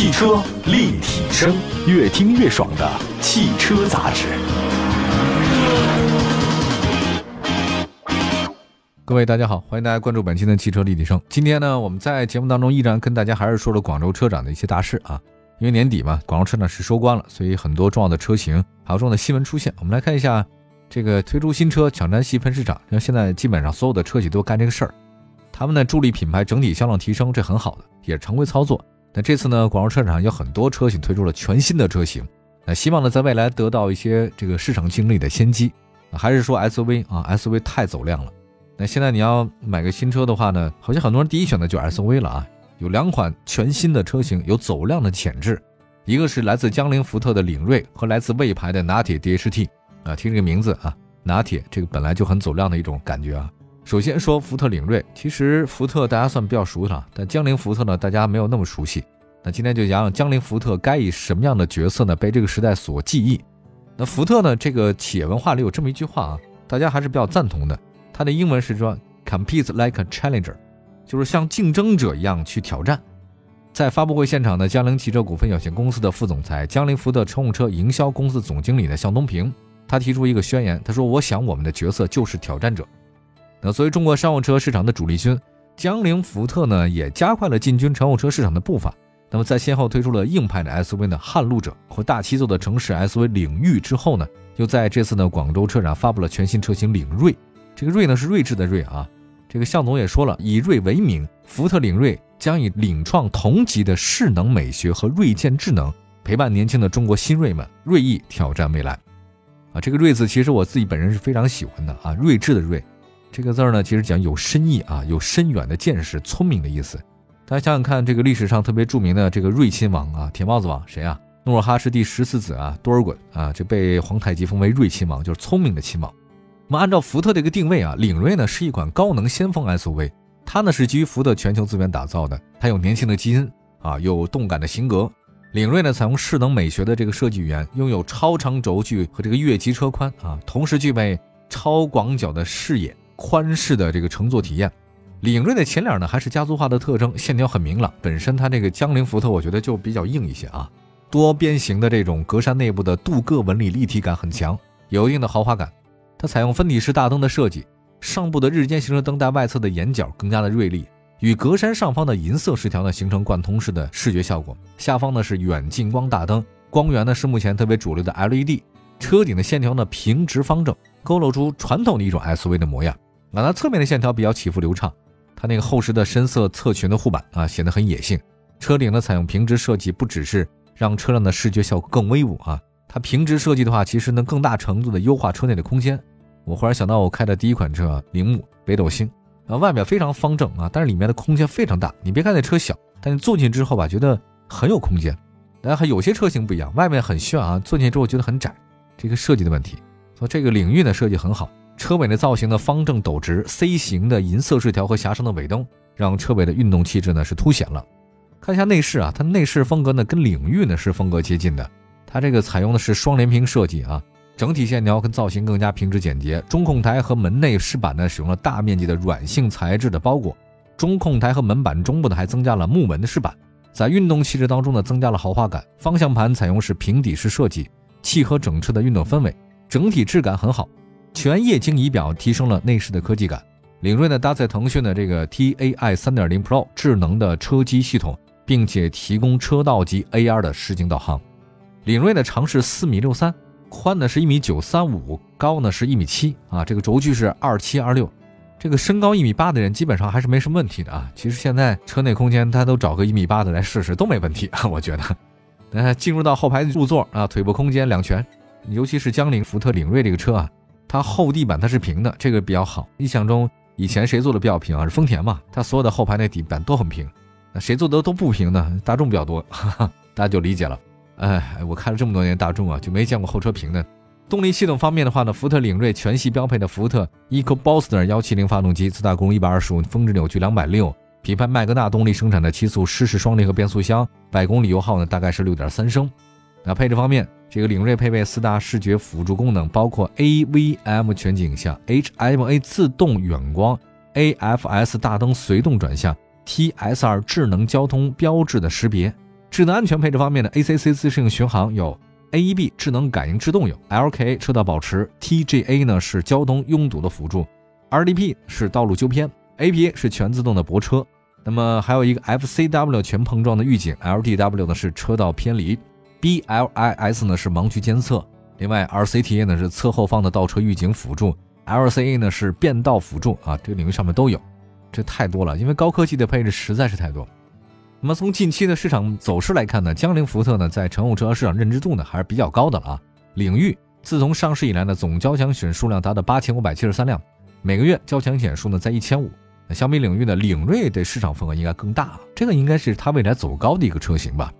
汽车立体声，越听越爽的汽车杂志。各位大家好，欢迎大家关注本期的汽车立体声。今天呢，我们在节目当中依然跟大家还是说了广州车展的一些大事啊。因为年底嘛，广州车展是收官了，所以很多重要的车型还有重要的新闻出现。我们来看一下这个推出新车抢占细分市场，那现在基本上所有的车企都干这个事儿。他们呢助力品牌整体销量提升，这很好的，也是常规操作。那这次呢，广州车展上有很多车型推出了全新的车型，那希望呢在未来得到一些这个市场竞争力的先机。还是说 SUV 啊，SUV 太走量了。那现在你要买个新车的话呢，好像很多人第一选择就是 SUV 了啊。有两款全新的车型有走量的潜质，一个是来自江铃福特的领锐和来自魏牌的拿铁 DHT 啊，听这个名字啊，拿铁这个本来就很走量的一种感觉啊。首先说福特领锐，其实福特大家算比较熟悉了，但江铃福特呢，大家没有那么熟悉。那今天就讲讲江铃福特该以什么样的角色呢被这个时代所记忆。那福特呢，这个企业文化里有这么一句话啊，大家还是比较赞同的，它的英文是说 “compete like a challenger”。就是像竞争者一样去挑战。在发布会现场呢，江铃汽车股份有限公司的副总裁、江铃福特乘用车营销公司总经理的向东平，他提出一个宣言，他说：“我想我们的角色就是挑战者。”那作为中国商用车市场的主力军，江铃福特呢也加快了进军乘用车市场的步伐。那么在先后推出了硬派的 SUV 的撼路者和大七座的城市 SUV 领域之后呢，又在这次的广州车展发布了全新车型领锐。这个锐呢是睿智的锐啊。这个向总也说了，以锐为名，福特领锐将以领创同级的势能美学和锐见智能，陪伴年轻的中国新锐们锐意挑战未来。啊，这个锐字其实我自己本人是非常喜欢的啊，睿智的睿，这个字儿呢其实讲有深意啊，有深远的见识、聪明的意思。大家想想看，这个历史上特别著名的这个睿亲王啊，铁帽子王谁啊？努尔哈赤第十四子啊，多尔衮啊，这被皇太极封为睿亲王，就是聪明的亲王。我们按照福特这个定位啊，领锐呢是一款高能先锋 SUV，它呢是基于福特全球资源打造的，它有年轻的基因啊，有动感的型格。领锐呢采用势能美学的这个设计语言，拥有超长轴距和这个越级车宽啊，同时具备超广角的视野、宽适的这个乘坐体验。领锐的前脸呢还是家族化的特征，线条很明朗。本身它这个江铃福特我觉得就比较硬一些啊，多边形的这种格栅内部的镀铬纹理立体感很强，有一定的豪华感。它采用分体式大灯的设计，上部的日间行车灯带外侧的眼角更加的锐利，与格栅上方的银色饰条呢形成贯通式的视觉效果。下方呢是远近光大灯，光源呢是目前特别主流的 LED。车顶的线条呢平直方正，勾勒出传统的一种 SUV 的模样。啊，它侧面的线条比较起伏流畅，它那个厚实的深色侧裙的护板啊显得很野性。车顶呢采用平直设计，不只是让车辆的视觉效果更威武啊，它平直设计的话，其实能更大程度的优化车内的空间。我忽然想到，我开的第一款车铃木北斗星，啊，外表非常方正啊，但是里面的空间非常大。你别看那车小，但你坐进之后吧，觉得很有空间。但还有些车型不一样，外面很炫啊，坐进之后觉得很窄，这个设计的问题。说这个领域呢设计很好，车尾的造型呢方正陡直，C 型的银色饰条和狭长的尾灯，让车尾的运动气质呢是凸显了。看一下内饰啊，它内饰风格呢跟领域呢是风格接近的，它这个采用的是双联屏设计啊。整体线条跟造型更加平直简洁，中控台和门内饰板呢使用了大面积的软性材质的包裹，中控台和门板中部呢还增加了木纹的饰板，在运动气质当中呢增加了豪华感。方向盘采用是平底式设计，契合整车的运动氛围，整体质感很好。全液晶仪表提升了内饰的科技感。领锐呢搭载腾讯的这个 TAI 3.0 Pro 智能的车机系统，并且提供车道级 AR 的实景导航。领锐的长是四米六三。宽呢是一米九三五，高呢是一米七啊，这个轴距是二七二六，这个身高一米八的人基本上还是没什么问题的啊。其实现在车内空间，他都找个一米八的来试试都没问题啊，我觉得。那进入到后排入座啊，腿部空间两全，尤其是江铃福特领锐这个车啊，它后地板它是平的，这个比较好。印象中以前谁做的比较平啊？是丰田嘛，它所有的后排那底板都很平。那谁做的都不平呢？大众比较多，哈哈，大家就理解了。哎，我开了这么多年大众啊，就没见过后车平的。动力系统方面的话呢，福特领锐全系标配的福特 EcoBooster 幺七零发动机，最大功率一百二十五，峰值扭矩两百六，匹配麦格纳动力生产的七速湿式双离合变速箱，百公里油耗呢大概是六点三升。那配置方面，这个领锐配备四大视觉辅助功能，包括 AVM 全景影像、HMA 自动远光、AFS 大灯随动转向、TSR 智能交通标志的识别。智能安全配置方面呢，ACC 自适应巡航有，AEB 智能感应制动有，LKA 车道保持，TGA 呢是交通拥堵的辅助，RDP 是道路纠偏，APA 是全自动的泊车。那么还有一个 FCW 全碰撞的预警，LDW 呢是车道偏离，BLIS 呢是盲区监测，另外 RCTA 呢是侧后方的倒车预警辅助，LCA 呢是变道辅助啊，这个领域上面都有，这太多了，因为高科技的配置实在是太多。那么从近期的市场走势来看呢，江铃福特呢在乘用车市场认知度呢还是比较高的了啊。领域自从上市以来呢，总交强险数量达到八千五百七十三辆，每个月交强险数呢在一千五。相比领域的领锐的市场份额应该更大，这个应该是它未来走高的一个车型吧。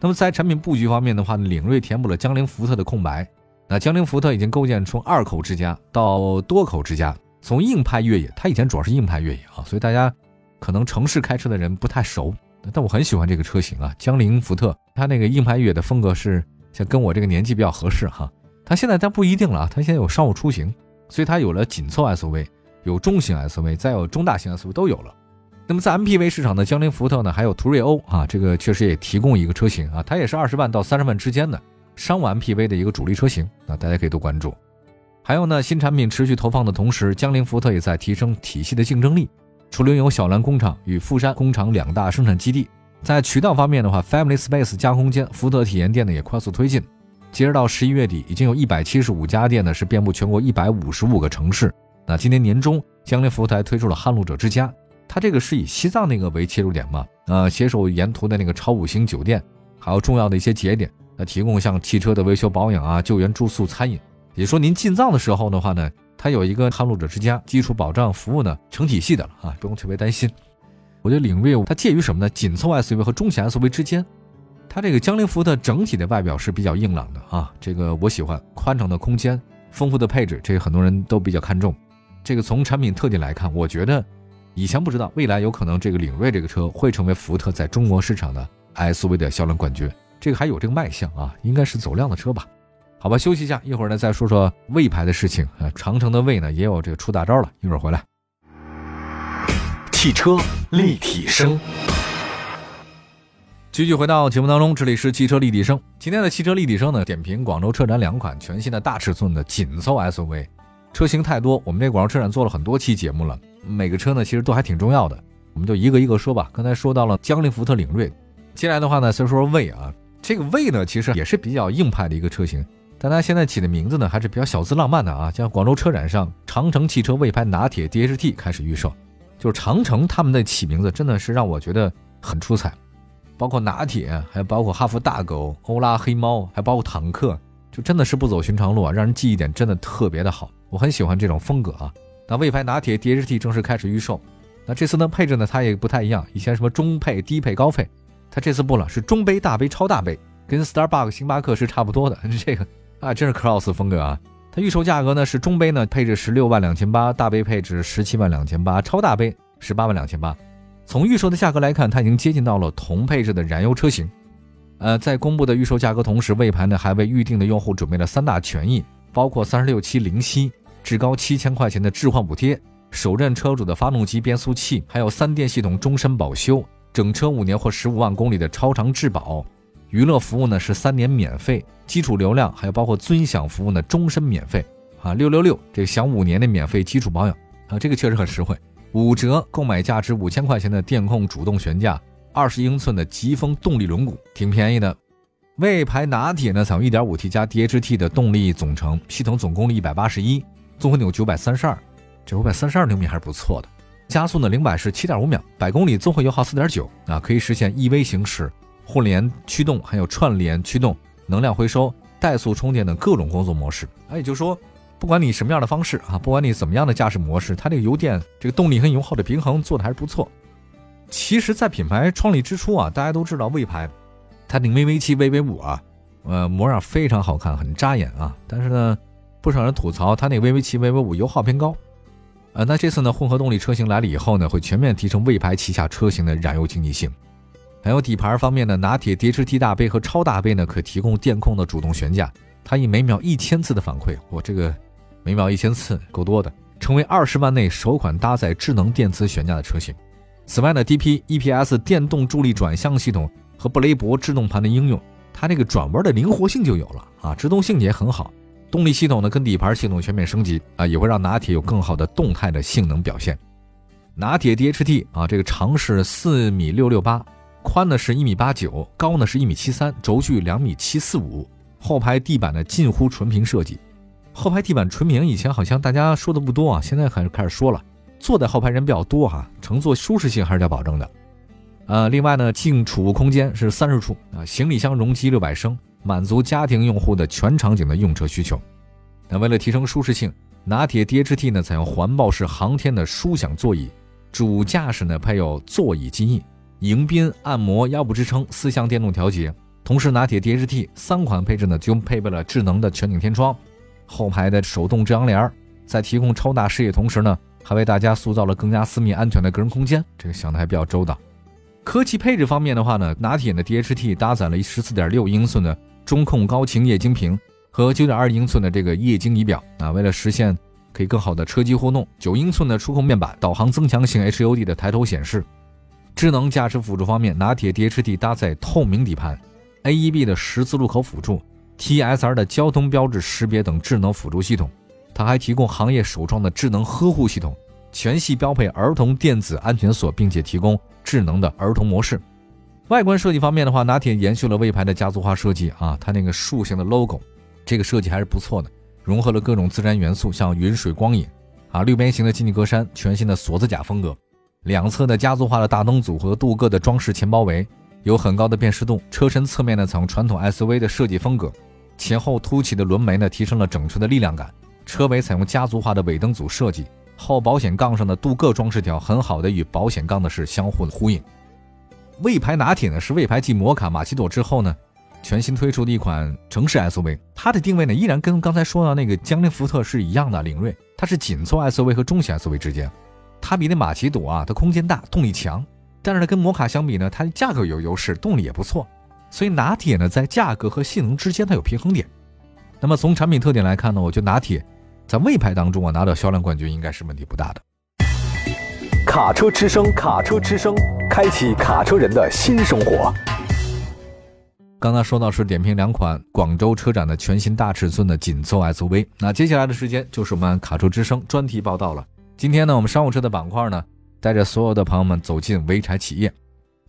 那么在产品布局方面的话呢，领锐填补了江铃福特的空白。那江铃福特已经构建从二口之家到多口之家，从硬派越野，它以前主要是硬派越野啊，所以大家可能城市开车的人不太熟。但我很喜欢这个车型啊，江铃福特，它那个硬派越野的风格是像跟我这个年纪比较合适哈。它现在它不一定了啊，它现在有商务出行，所以它有了紧凑 SUV。有中型 SUV，再有中大型 SUV 都有了。那么在 MPV 市场的江铃福特呢，还有途锐欧啊，这个确实也提供一个车型啊，它也是二十万到三十万之间的商务 MPV 的一个主力车型啊，大家可以多关注。还有呢，新产品持续投放的同时，江铃福特也在提升体系的竞争力。除了拥有小蓝工厂与富山工厂两大生产基地，在渠道方面的话，Family Space 加空间福特体验店呢也快速推进。截止到十一月底，已经有一百七十五家店呢，是遍布全国一百五十五个城市。那今年年中，江铃福特推出了撼路者之家，它这个是以西藏那个为切入点嘛？呃，携手沿途的那个超五星酒店，还有重要的一些节点，那提供像汽车的维修保养啊、救援、住宿、餐饮。也说您进藏的时候的话呢，它有一个撼路者之家基础保障服务呢，成体系的了啊，不用特别担心。我觉得领锐它介于什么呢？紧凑 SUV 和中型 SUV 之间。它这个江铃福特整体的外表是比较硬朗的啊，这个我喜欢，宽敞的空间，丰富的配置，这个很多人都比较看重。这个从产品特点来看，我觉得以前不知道，未来有可能这个领锐这个车会成为福特在中国市场的 SUV 的销量冠军。这个还有这个卖相啊，应该是走量的车吧？好吧，休息一下，一会儿呢再说说魏牌的事情啊。长城的魏呢也有这个出大招了，一会儿回来。汽车立体声，继续回到节目当中，这里是汽车立体声。今天的汽车立体声呢，点评广州车展两款全新的大尺寸的紧凑 SUV。车型太多，我们这广州车展做了很多期节目了，每个车呢其实都还挺重要的，我们就一个一个说吧。刚才说到了江铃福特领锐，接下来的话呢，先说说魏啊，这个魏呢其实也是比较硬派的一个车型，但它现在起的名字呢还是比较小资浪漫的啊，像广州车展上，长城汽车魏牌拿铁 DHT 开始预售，就是长城他们的起名字真的是让我觉得很出彩，包括拿铁，还包括哈弗大狗、欧拉黑猫，还包括坦克，就真的是不走寻常路啊，让人记忆点真的特别的好。我很喜欢这种风格啊！那魏牌拿铁 DHT 正式开始预售。那这次呢配置呢它也不太一样，以前什么中配、低配、高配，它这次不了，是中杯、大杯、超大杯，跟 Starbucks 星巴克是差不多的。这个啊，真是 Cross 风格啊！它预售价格呢是中杯呢配置十六万两千八，大杯配置十七万两千八，超大杯十八万两千八。从预售的价格来看，它已经接近到了同配置的燃油车型。呃，在公布的预售价格同时，魏牌呢还为预定的用户准备了三大权益。包括三十六期零息，至高七千块钱的置换补贴，首任车主的发动机变速器，还有三电系统终身保修，整车五年或十五万公里的超长质保，娱乐服务呢是三年免费，基础流量还有包括尊享服务呢终身免费。啊六六六，这享五年的免费基础保养。啊，这个确实很实惠，五折购买价值五千块钱的电控主动悬架，二十英寸的疾风动力轮毂，挺便宜的。魏牌拿铁呢，采用 1.5T 加 DHT 的动力总成，系统总功率181，综合扭932，这532牛米还是不错的。加速呢，零百是7.5秒，百公里综合油耗4.9，啊，可以实现 EV 行驶、互联驱动，还有串联驱动、能量回收、怠速充电等各种工作模式。啊，也就是说，不管你什么样的方式啊，不管你怎么样的驾驶模式，它这个油电这个动力和油耗的平衡做的还是不错。其实，在品牌创立之初啊，大家都知道魏牌。它那 VV 七、VV 五啊，呃，模样非常好看，很扎眼啊。但是呢，不少人吐槽它那 VV 七、VV 五油耗偏高。呃，那这次呢，混合动力车型来了以后呢，会全面提升魏牌旗下车型的燃油经济性。还有底盘方面呢，拿铁 DHT 大杯和超大杯呢，可提供电控的主动悬架，它以每秒一千次的反馈，我这个每秒一千次够多的，成为二十万内首款搭载智能电磁悬架的车型。此外呢，DP EPS 电动助力转向系统。和布雷博制动盘的应用，它这个转弯的灵活性就有了啊，制动性也很好。动力系统呢跟底盘系统全面升级啊，也会让拿铁有更好的动态的性能表现。拿铁 DHT 啊，这个长是四米六六八，宽呢是一米八九，高呢是一米七三，轴距两米七四五。后排地板的近乎纯平设计，后排地板纯平，以前好像大家说的不多啊，现在开始开始说了。坐在后排人比较多哈，乘坐舒适性还是要保证的。呃，另外呢，净储物空间是三十处啊，行李箱容积六百升。满足家庭用户的全场景的用车需求。那为了提升舒适性，拿铁 DHT 呢采用环抱式航天的舒享座椅，主驾驶呢配有座椅记忆、迎宾、按摩、腰部支撑、四项电动调节。同时，拿铁 DHT 三款配置呢就配备了智能的全景天窗、后排的手动遮阳帘，在提供超大视野同时呢，还为大家塑造了更加私密安全的个人空间。这个想的还比较周到。科技配置方面的话呢，拿铁的 DHT 搭载了十四点六英寸的中控高清液晶屏和九点二英寸的这个液晶仪表啊，为了实现可以更好的车机互动，九英寸的触控面板、导航增强型 HUD 的抬头显示。智能驾驶辅助方面，拿铁 DHT 搭载透明底盘、AEB 的十字路口辅助、TSR 的交通标志识别等智能辅助系统，它还提供行业首创的智能呵护系统。全系标配儿童电子安全锁，并且提供智能的儿童模式。外观设计方面的话，拿铁延续了魏牌的家族化设计啊，它那个竖形的 logo，这个设计还是不错的，融合了各种自然元素，像云水光影啊，六边形的进气格栅，全新的锁子甲风格，两侧的家族化的大灯组和镀铬的装饰前包围，有很高的辨识度。车身侧面呢，采用传统 SUV 的设计风格，前后凸起的轮眉呢，提升了整车的力量感。车尾采用家族化的尾灯组设计。后保险杠上的镀铬装饰条很好的与保险杠的是相互的呼应。魏牌拿铁呢是魏牌继摩卡、马奇朵之后呢全新推出的一款城市 SUV，它的定位呢依然跟刚才说到那个江铃福特是一样的，领锐它是紧凑 SUV 和中型 SUV 之间，它比那马奇朵啊它空间大，动力强，但是呢跟摩卡相比呢它的价格有优势，动力也不错，所以拿铁呢在价格和性能之间它有平衡点。那么从产品特点来看呢，我觉得拿铁。在魏牌当中啊，拿到销量冠军应该是问题不大的。卡车之声，卡车之声，开启卡车人的新生活。刚才说到是点评两款广州车展的全新大尺寸的紧凑 SUV，那接下来的时间就是我们卡车之声专题报道了。今天呢，我们商务车的板块呢，带着所有的朋友们走进潍柴企业。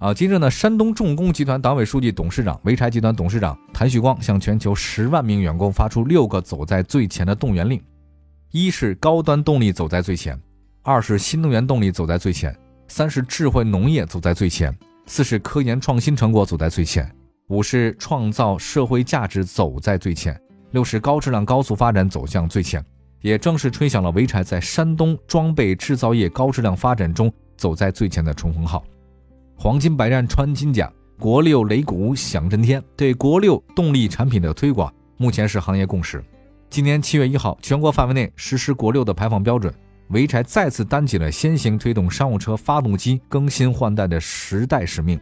啊，今日呢，山东重工集团党委书记、董事长、潍柴集团董事长谭旭光向全球十万名员工发出六个走在最前的动员令。一是高端动力走在最前，二是新能源动力走在最前，三是智慧农业走在最前，四是科研创新成果走在最前，五是创造社会价值走在最前，六是高质量高速发展走向最前。也正是吹响了潍柴在山东装备制造业高质量发展中走在最前的冲锋号。黄金百战穿金甲，国六擂鼓响震天。对国六动力产品的推广，目前是行业共识。今年七月一号，全国范围内实施国六的排放标准，潍柴再次担起了先行推动商务车发动机更新换代的时代使命。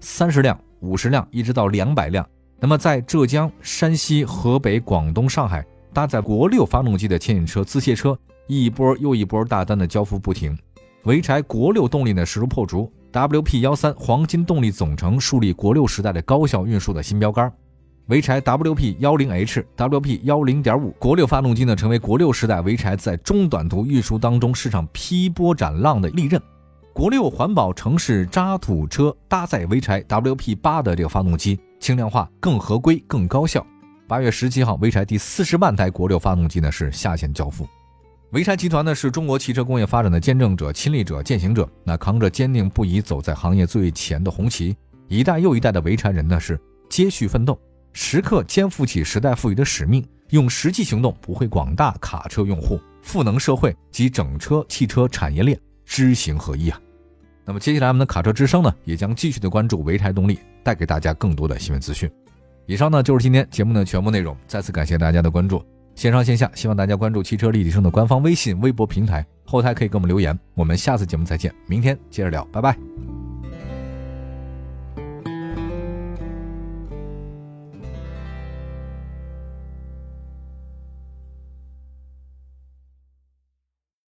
三十辆、五十辆，一直到两百辆。那么，在浙江、山西、河北、广东、上海搭载国六发动机的牵引车、自卸车，一波又一波大单的交付不停。潍柴国六动力呢势如破竹，WP 幺三黄金动力总成树立国六时代的高效运输的新标杆。潍柴 WP 幺零 H、WP 幺零点五国六发动机呢，成为国六时代潍柴在中短途运输当中市场劈波斩浪的利刃。国六环保城市渣土车搭载潍柴 WP 八的这个发动机，轻量化、更合规、更高效。八月十七号，潍柴第四十万台国六发动机呢是下线交付。潍柴集团呢是中国汽车工业发展的见证者、亲历者、践行者，那扛着坚定不移走在行业最前的红旗，一代又一代的潍柴人呢是接续奋斗。时刻肩负起时代赋予的使命，用实际行动，不会广大卡车用户，赋能社会及整车汽车产业链，知行合一啊！那么接下来我们的卡车之声呢，也将继续的关注潍柴动力，带给大家更多的新闻资讯。以上呢就是今天节目的全部内容，再次感谢大家的关注，线上线下希望大家关注汽车立体声的官方微信、微博平台，后台可以给我们留言。我们下次节目再见，明天接着聊，拜拜。